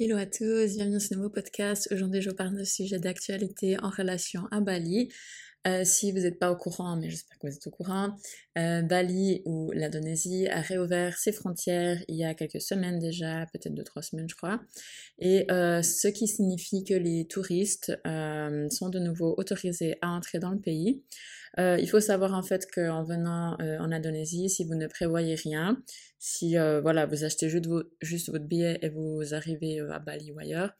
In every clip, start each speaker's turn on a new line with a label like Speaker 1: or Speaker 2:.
Speaker 1: Hello à tous, bienvenue dans ce nouveau podcast. Aujourd'hui, je vous parle de sujet d'actualité en relation à Bali. Euh, si vous n'êtes pas au courant, mais j'espère que vous êtes au courant, euh, Bali ou l'Indonésie a réouvert ses frontières il y a quelques semaines déjà, peut-être deux trois semaines je crois, et euh, ce qui signifie que les touristes sont de nouveau autorisés à entrer dans le pays. Il faut savoir en fait qu'en venant en Indonésie, si vous ne prévoyez rien, si voilà vous achetez juste, juste, votre billet et vous arrivez à Bali ou ailleurs,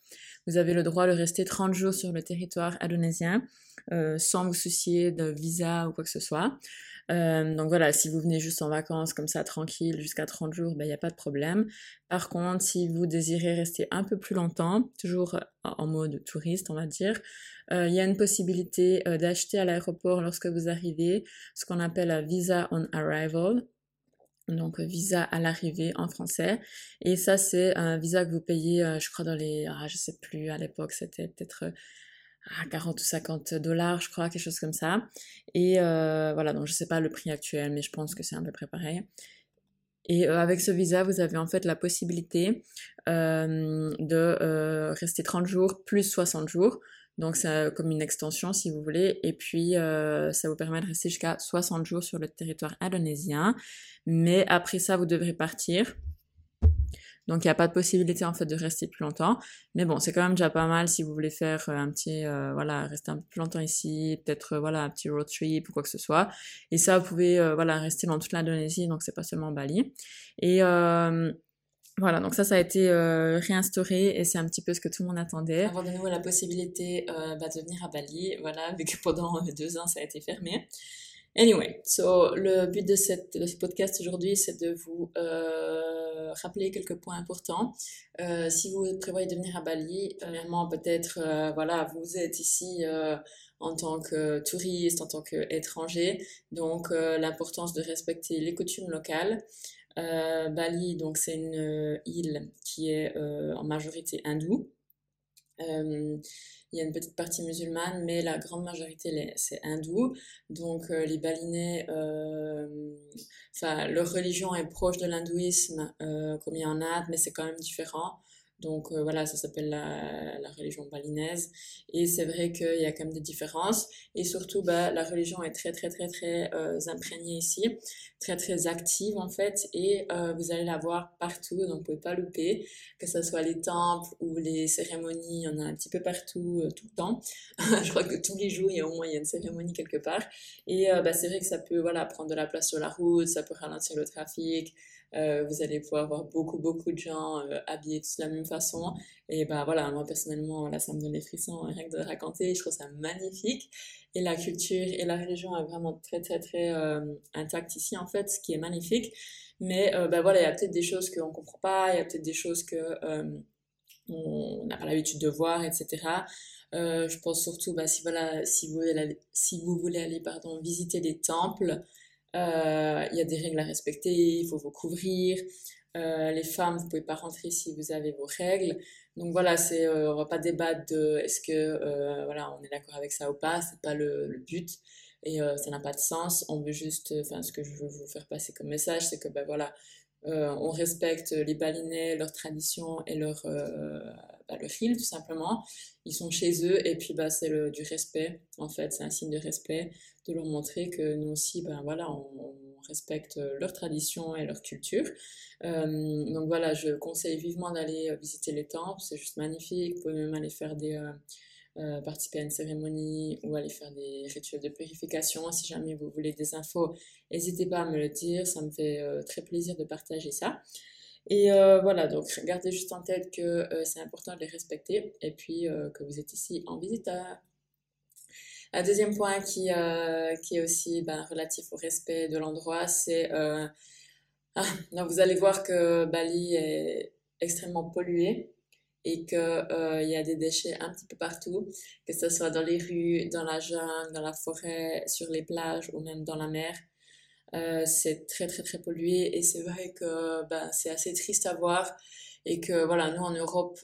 Speaker 1: vous avez le droit de rester 30 jours sur le territoire indonésien euh, sans vous soucier de visa ou quoi que ce soit. Euh, donc voilà, si vous venez juste en vacances comme ça tranquille jusqu'à 30 jours, il ben, n'y a pas de problème. Par contre, si vous désirez rester un peu plus longtemps, toujours en mode touriste on va dire, euh, il y a une possibilité d'acheter à l'aéroport lorsque vous arrivez ce qu'on appelle un visa on arrival donc visa à l'arrivée en français. Et ça, c'est un visa que vous payez, je crois, dans les, ah, je sais plus, à l'époque, c'était peut-être à 40 ou 50 dollars, je crois, quelque chose comme ça. Et euh, voilà, donc je sais pas le prix actuel, mais je pense que c'est un peu près pareil. Et euh, avec ce visa, vous avez en fait la possibilité euh, de rester 30 jours plus 60 jours. Donc c'est comme une extension si vous voulez. Et puis ça vous permet de rester jusqu'à 60 jours sur le territoire indonésien. Mais après ça, vous devrez partir. Donc il n'y a pas de possibilité en fait de rester plus longtemps. Mais bon, c'est quand même déjà pas mal si vous voulez faire euh, un petit, euh, voilà, rester un peu plus longtemps ici, peut-être euh, voilà un petit road trip ou quoi que ce soit. Et ça, vous pouvez voilà rester dans toute l'Indonésie, donc c'est pas seulement Bali. Et voilà, donc ça, ça a été réinstauré et c'est un petit peu ce que tout le monde attendait.
Speaker 2: Avoir de nouveau la possibilité bah, de venir à Bali, voilà, vu que pendant deux ans ça a été fermé. Anyway, so le but de, cette, de ce podcast aujourd'hui, c'est de vous euh, rappeler quelques points importants. Euh, si vous prévoyez de venir à Bali, premièrement, peut-être, euh, voilà, vous êtes ici en tant que touriste, en tant qu'étranger, donc l'importance de respecter les coutumes locales. Bali, donc c'est une île qui est en majorité hindoue. Il y a une petite partie musulmane, mais la grande majorité, c'est hindou. Donc, euh, les balinais, euh, leur religion est proche de l'hindouisme, euh, comme il y en a, mais c'est quand même différent. Donc euh, voilà, ça s'appelle la, la, religion balinaise. Et c'est vrai qu'il y a quand même des différences. Et surtout, bah, la religion est très très très très euh, imprégnée ici, très très active en fait. Et euh, vous allez la voir partout, donc vous pouvez pas louper. Que ce soit les temples ou les cérémonies, il y en a un petit peu partout, tout le temps. Je crois que tous les jours, il y a au moins il y a une cérémonie quelque part. Et bah, c'est vrai que ça peut voilà, prendre de la place sur la route, ça peut ralentir le trafic. Euh, vous allez pouvoir voir beaucoup, beaucoup de gens euh, habillés de la même façon. Et ben voilà, moi personnellement, là, ça me donne des frissons rien que de raconter. Je trouve ça magnifique. Et la culture et la religion est vraiment très, très, très euh, intacte ici, en fait, ce qui est magnifique. Mais ben voilà, il y a peut-être des choses qu'on comprend pas, il y a peut-être des choses que on n'a pas l'habitude de voir, etc. Euh, je pense surtout, bah, si, voilà, si, vous voulez aller, si vous voulez aller pardon, visiter des temples, euh, il y a des règles à respecter, il faut vous couvrir. Euh, les femmes, vous pouvez pas rentrer si vous avez vos règles. Donc voilà, c'est, euh, on va pas débattre de est-ce que voilà, on est d'accord avec ça ou pas. C'est pas le, but et ça n'a pas de sens. On veut juste, enfin, ce que je veux vous faire passer comme message, c'est que ben voilà, on respecte les balinais, leurs traditions et leur bah, le fil tout simplement. Ils sont chez eux et puis bah, c'est du respect en fait, c'est un signe de respect de leur montrer que nous aussi, ben voilà, on, respecte leurs traditions et leur culture. Euh, donc voilà, je conseille vivement d'aller visiter les temples, c'est juste magnifique. Vous pouvez même aller faire des euh, euh, participer à une cérémonie ou aller faire des rituels de purification. Si jamais vous voulez des infos, n'hésitez pas à me le dire, ça me fait très plaisir de partager ça. Et euh, voilà, donc gardez juste en tête que euh, c'est important de les respecter et puis euh, que vous êtes ici en visiteur. Un deuxième point qui, qui est aussi ben, relatif au respect de l'endroit, c'est... Ah, vous allez voir que Bali est extrêmement pollué et qu'il y a des déchets un petit peu partout, que ce soit dans les rues, dans la jungle, dans la forêt, sur les plages ou même dans la mer. Euh, c'est très très très pollué et c'est vrai que ben, c'est assez triste à voir. Et que voilà, nous en Europe,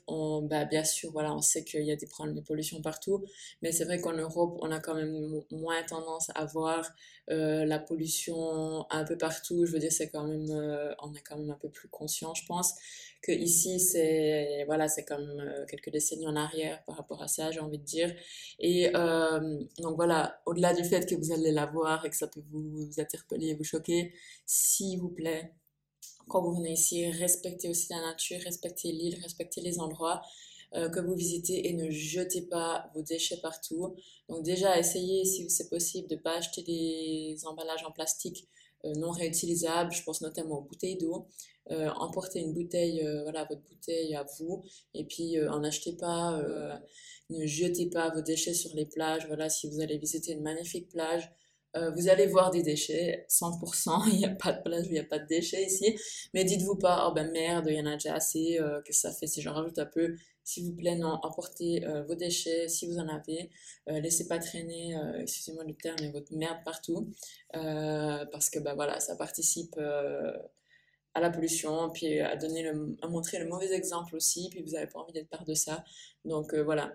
Speaker 2: bah, bien sûr, voilà, on sait qu'il y a des problèmes de pollution partout, mais c'est vrai qu'en Europe, on a quand même moins tendance à voir euh, la pollution un peu partout. Je veux dire, c'est quand même, euh, on est quand même un peu plus conscient, je pense, que ici, c'est voilà, c'est comme euh, quelques décennies en arrière par rapport à ça, j'ai envie de dire. Et donc voilà, au-delà du fait que vous allez la voir et que ça peut vous, vous interpeller, vous choquer, s'il vous plaît quand vous venez ici, respectez aussi la nature, respectez l'île, respectez les endroits euh, que vous visitez et ne jetez pas vos déchets partout. Donc déjà, essayez, si c'est possible, de ne pas acheter des emballages en plastique euh, non réutilisables. Je pense notamment aux bouteilles d'eau. Euh, emportez une bouteille, voilà, votre bouteille à vous, et puis en achetez pas. ne jetez pas vos déchets sur les plages. Voilà, si vous allez visiter une magnifique plage, euh, vous allez voir des déchets, 100%, il n'y a pas de place où il n'y a pas de déchets ici. Mais dites-vous pas, oh ben merde, il y en a déjà assez, euh, que ça fait si j'en rajoute un peu. S'il vous plaît, non, emportez euh, vos déchets si vous en avez. laissez pas traîner, excusez-moi le terme, mais votre merde partout. parce que ben voilà, ça participe à la pollution, puis à, donner le, à montrer le mauvais exemple aussi, puis vous n'avez pas envie d'être part de ça. Donc voilà,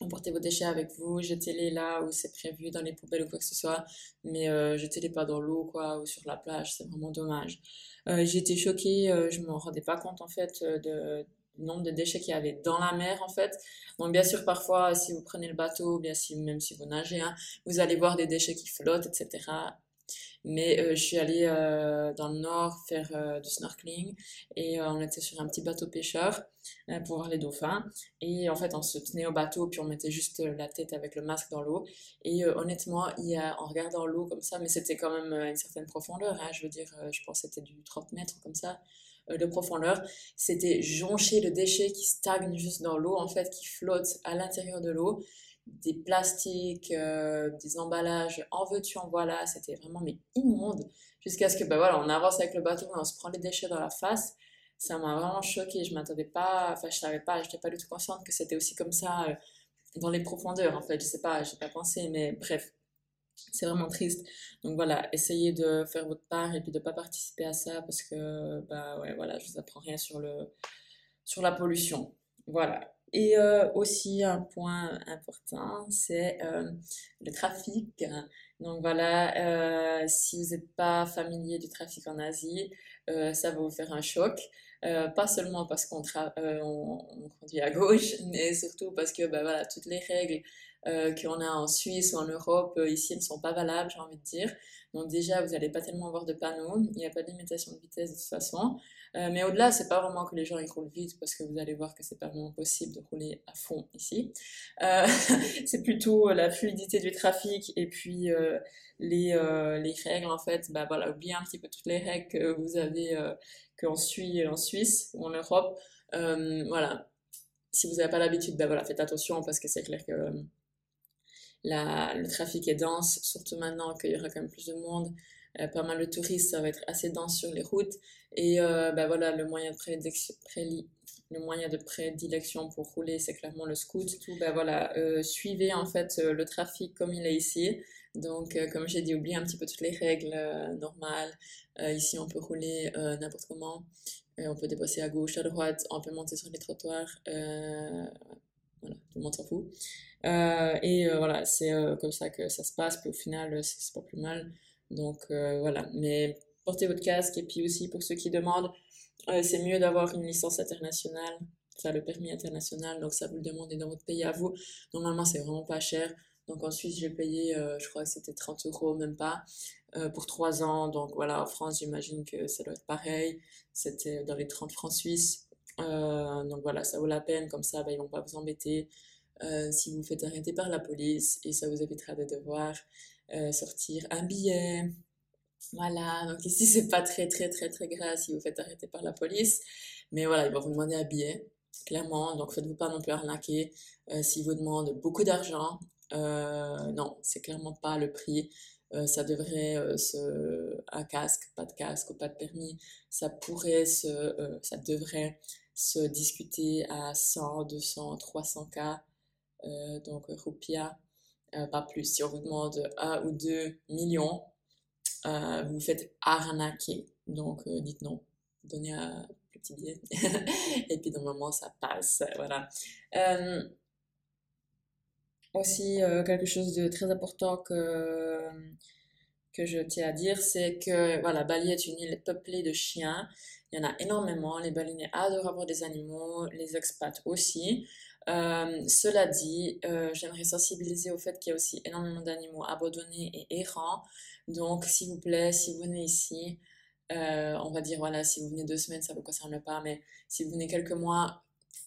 Speaker 2: emportez vos déchets avec vous, jetez-les là où c'est prévu, dans les poubelles ou quoi que ce soit, mais euh, jetez-les pas dans l'eau quoi ou sur la plage, c'est vraiment dommage. Euh, été choquée, euh, je m'en rendais pas compte en fait de, du nombre de déchets qu'il y avait dans la mer en fait. Donc bien sûr parfois si vous prenez le bateau, bien si même si vous nagez, hein, vous allez voir des déchets qui flottent, etc. Mais euh, je suis allée euh, dans le nord faire euh, du snorkeling et on était sur un petit bateau pêcheur pour voir les dauphins. Et en fait, on se tenait au bateau puis on mettait juste la tête avec le masque dans l'eau. Et honnêtement, il y a, en regardant l'eau comme ça, mais c'était quand même une certaine profondeur, hein, je veux dire, je pense que c'était du 30 mètres comme ça de profondeur, c'était joncher le déchet qui stagne juste dans l'eau, en fait, qui flotte à l'intérieur de l'eau des plastiques, euh, des emballages, en veux-tu, en voilà, c'était vraiment mais immonde. Jusqu'à ce que, ben voilà, on avance avec le bateau on se prend les déchets dans la face. Ça m'a vraiment choqué. Je m'attendais pas, enfin, je savais pas, je n'étais pas du tout consciente que c'était aussi comme ça euh, dans les profondeurs, en fait. Je sais pas, j'ai pas pensé, mais bref. C'est vraiment triste. Donc voilà, essayez de faire votre part et puis de pas participer à ça parce que, bah ouais, voilà, je vous apprends rien sur le, sur la pollution. Voilà. Et euh, aussi un point important, c'est euh, le trafic. Donc voilà, euh, si vous n'êtes pas familier du trafic en Asie, ça va vous faire un choc. pas seulement parce qu'on on, conduit à gauche, mais surtout parce que bah, voilà, toutes les règles qu'on a en Suisse ou en Europe ici ne sont pas valables, j'ai envie de dire. Donc déjà, vous n'allez pas tellement voir de panneaux, il n'y a pas de limitation de vitesse de toute façon. Euh, mais au-delà, c'est pas vraiment que les gens ils roulent vite parce que vous allez voir que c'est pas vraiment possible de rouler à fond ici. Euh, c'est plutôt la fluidité du trafic et puis euh, les, les règles en fait. Bah voilà, oubliez un petit peu toutes les règles que vous avez qu'on suit en Suisse ou en Europe. voilà, si vous n'avez pas l'habitude, bah voilà, faites attention parce que c'est clair que la, le trafic est dense, surtout maintenant qu'il y aura quand même plus de monde. Euh, pas mal de touristes, ça va être assez dense sur les routes. Et euh, bah voilà, le moyen de prédilection, le moyen de prédilection pour rouler, c'est clairement le scoot. Tout, bah voilà, euh, suivez en fait le trafic comme il est ici. Donc, comme j'ai dit, oubliez un petit peu toutes les règles normales. ici, on peut rouler n'importe comment. on peut dépasser à gauche, à droite. On peut monter sur les trottoirs. Voilà, tout le monde s'en fout. et voilà, c'est comme ça que ça se passe. Puis au final, c'est pas plus mal. Donc euh, voilà, mais portez votre casque et puis aussi pour ceux qui demandent, euh, c'est mieux d'avoir une licence internationale, ça le permis international, donc ça vous le demandez dans votre pays à vous. Normalement c'est vraiment pas cher. Donc en Suisse j'ai payé, euh, je crois que c'était 30 euros, même pas, pour 3 ans. Donc voilà, en France j'imagine que ça doit être pareil. C'était dans les 30 francs suisses. Donc voilà, ça vaut la peine, comme ça bah, ils vont pas vous embêter. si vous faites arrêter par la police et ça vous évitera de devoir euh, sortir un billet. Voilà, donc ici c'est pas très très très très grave si vous faites arrêter par la police, mais voilà, ils vont vous demander un billet, clairement, donc faites-vous pas non plus arnaquer. Euh, S'ils vous demandent beaucoup d'argent, euh, non, c'est clairement pas le prix. Euh, ça devrait se un casque, pas de casque ou pas de permis, ça pourrait se, ça devrait se discuter à 100, 200, 300 k, donc roupias euh, pas plus. Si on vous demande 1 ou 2 millions, euh, vous faites arnaquer. Donc, euh, dites non. Donnez petits billets. et puis normalement ça passe, voilà. Euh, aussi quelque chose de très important que que je tiens à dire, c'est que voilà, Bali est une île peuplée de chiens. Il y en a énormément. Les balinais adorent avoir des animaux, les expats aussi. Euh, cela dit, euh, j'aimerais sensibiliser au fait qu'il y a aussi énormément d'animaux abandonnés et errants. Donc, s'il vous plaît, si vous venez ici, euh, on va dire, voilà, si vous venez deux semaines, ça ne vous concerne pas, mais si vous venez quelques mois,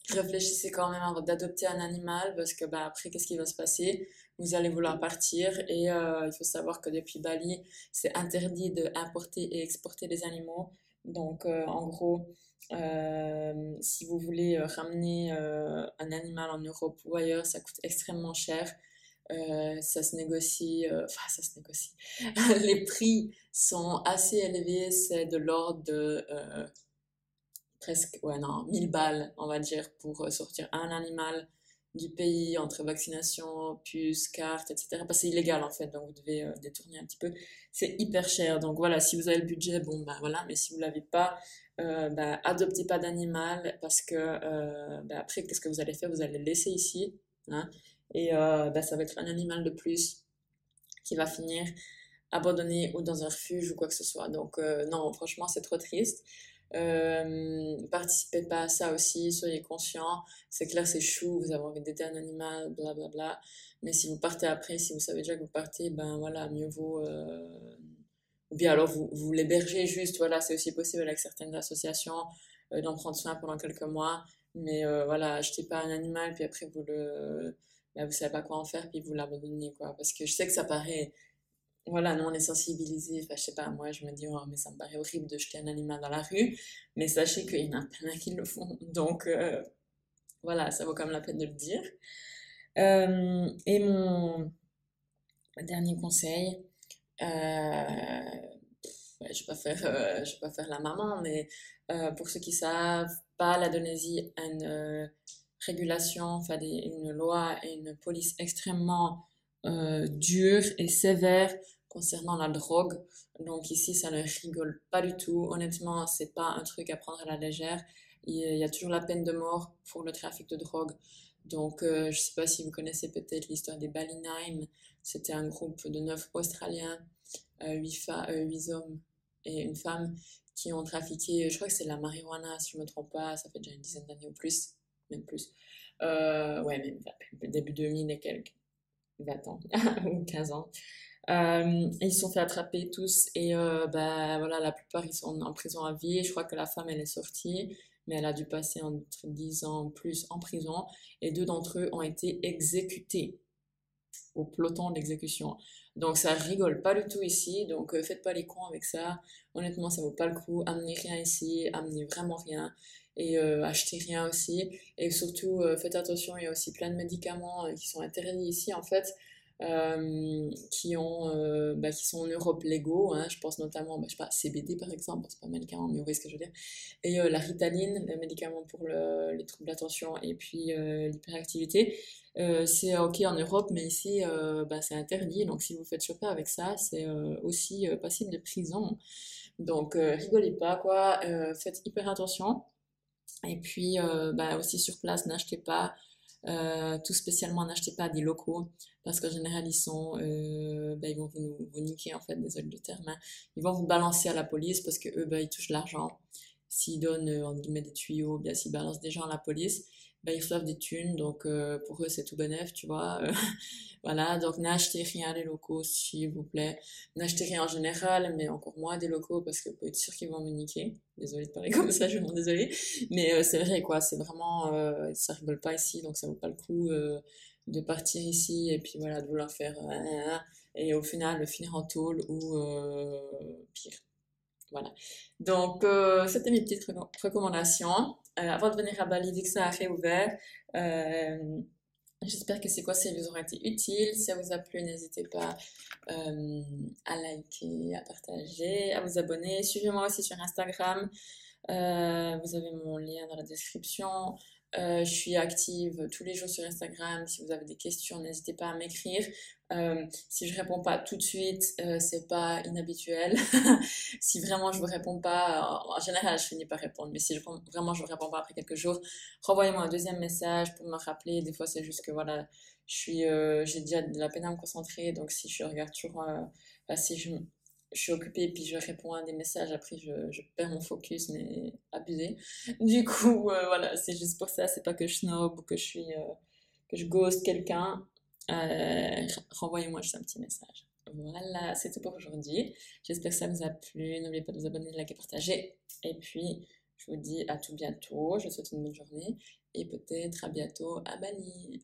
Speaker 2: réfléchissez quand même avant d'adopter un animal parce que bah, après, qu'est-ce qui va se passer? Vous allez vouloir partir et il faut savoir que depuis Bali, c'est interdit d'importer et exporter des animaux. Donc, en gros, euh, si vous voulez euh, ramener euh, un animal en Europe ou ailleurs, ça coûte extrêmement cher. ça se négocie, enfin ça se négocie. Les prix sont assez élevés, c'est de l'ordre de presque, ouais non, 1000 balles, on va dire, pour sortir un animal du pays entre vaccination, puce, carte, etc. Parce que c'est illégal en fait, donc vous devez détourner un petit peu. C'est hyper cher, donc voilà, si vous avez le budget, bon ben voilà, mais si vous l'avez pas, euh, bah, adoptez pas d'animal parce que euh, bah, après, qu'est-ce que vous allez faire? Vous allez le laisser ici. Hein, et euh, ça va être un animal de plus qui va finir abandonné ou dans un refuge ou quoi que ce soit. Donc euh, non, franchement, c'est trop triste. Euh, participez pas à ça aussi, soyez conscients. C'est clair, c'est chou, vous avez envie d'aider un animal, blablabla. Bla, bla. Mais si vous partez après, si vous savez déjà que vous partez, ben voilà, mieux vaut ou bien alors vous, vous l'hébergez juste, voilà, c'est aussi possible avec certaines associations euh, d'en prendre soin pendant quelques mois, mais euh, voilà, achetez pas un animal, puis après vous le, bah, vous savez pas quoi en faire, puis vous l'abandonnez, quoi, parce que je sais que ça paraît, voilà, nous on est sensibilisés, enfin je sais pas, moi je me dis, oh, mais ça me paraît horrible de jeter un animal dans la rue, mais sachez qu'il y en a plein qui le font, donc euh, voilà, ça vaut quand même la peine de le dire. et mon dernier conseil, euh, je vais pas faire, euh, vais pas faire la maman, mais euh, pour ceux qui savent pas, l'Indonésie a une régulation, enfin une loi et une police extrêmement dure et sévère concernant la drogue. Donc ici, ça ne rigole pas du tout. Honnêtement, c'est pas un truc à prendre à la légère. Il y a toujours la peine de mort pour le trafic de drogue. Donc, je sais pas si vous connaissez peut-être l'histoire des Bali Nine. C'était un groupe de neuf Australiens, euh, huit, euh, huit hommes et une femme qui ont trafiqué, je crois que c'est la marijuana, si je ne me trompe pas, ça fait déjà une dizaine d'années ou plus, même plus. Euh, ouais, même début 2000 et quelques, 20 ans ou 15 ans. Ils se sont fait attraper tous et bah, voilà, la plupart ils sont en prison à vie. Je crois que la femme elle est sortie, mais elle a dû passer entre 10 ans plus en prison et deux d'entre eux ont été exécutés au peloton d'exécution. Donc ça rigole pas du tout ici, donc euh, faites pas les cons avec ça. Honnêtement, ça vaut pas le coup. Amenez rien ici, amenez vraiment rien et euh, achetez rien aussi. Et surtout, euh, faites attention, il y a aussi plein de médicaments qui sont interdits ici en fait. Euh, qui, ont, euh, bah, qui sont en Europe légaux. Hein, je pense notamment, bah, je sais pas, CBD par exemple, c'est pas un médicament, mais vous voyez ce que je veux dire. Et euh, la ritaline, le médicament pour le, les troubles d'attention et puis l'hyperactivité. c'est ok en Europe, mais ici bah, c'est interdit. Donc si vous faites choper avec ça, c'est aussi passible de prison. Donc rigolez pas, quoi. faites hyper attention. Et puis bah, aussi sur place, n'achetez pas euh, tout spécialement, n'achetez pas des locaux parce qu'en général, ils sont, euh, ben, ils vont vous, vous, niquer en fait, désolé du terme. Hein. Ils vont vous balancer à la police parce que eux, ben, ils touchent l'argent. S'ils donnent euh, entre guillemets des tuyaux, bien s'ils balancent des gens à la police, ben, ils reçoivent des thunes. Donc pour eux, c'est tout bénef, tu vois. Voilà, donc n'achetez rien des locaux, s'il vous plaît. N'achetez rien en général, mais encore moins des locaux parce que vous pouvez être sûr qu'ils vont me niquer. Désolée de parler comme ça, je vraiment désolée. Mais euh, c'est vrai, quoi, c'est vraiment, euh, ça rigole pas ici, donc ça vaut pas le coup euh, de partir ici et puis voilà, de vouloir faire, et au final, finir en tôle ou pire. Voilà. Donc, c'était mes petites recommandations. Avant de venir à Bali, dès que ça a réouvert, J'espère que ces conseils vous auront été utiles. Si ça vous a plu, n'hésitez pas euh, à liker, à partager, à vous abonner. Suivez-moi aussi sur Instagram. Euh, vous avez mon lien dans la description. Euh, je suis active tous les jours sur Instagram. Si vous avez des questions, n'hésitez pas à m'écrire. Euh, si je réponds pas tout de suite, euh, c'est pas inhabituel. si vraiment je vous réponds pas, en général je finis par répondre. Mais si vraiment je vous réponds pas après quelques jours, renvoyez-moi un deuxième message pour me rappeler. Des fois c'est juste que voilà, je suis, j'ai déjà de la peine à me concentrer. Donc si je regarde toujours, si je suis occupée puis je réponds à des messages, après je, je perds mon focus, mais abusé. Du coup, euh, voilà, c'est juste pour ça, c'est pas que je snob ou que je suis, euh, que je ghost quelqu'un. Euh, renvoyez-moi juste un petit message. Voilà, c'est tout pour aujourd'hui. J'espère que ça vous a plu. N'oubliez pas de vous abonner, de liker, partager. Et puis, je vous dis à tout bientôt. Je vous souhaite une bonne journée et peut-être à bientôt à Bali.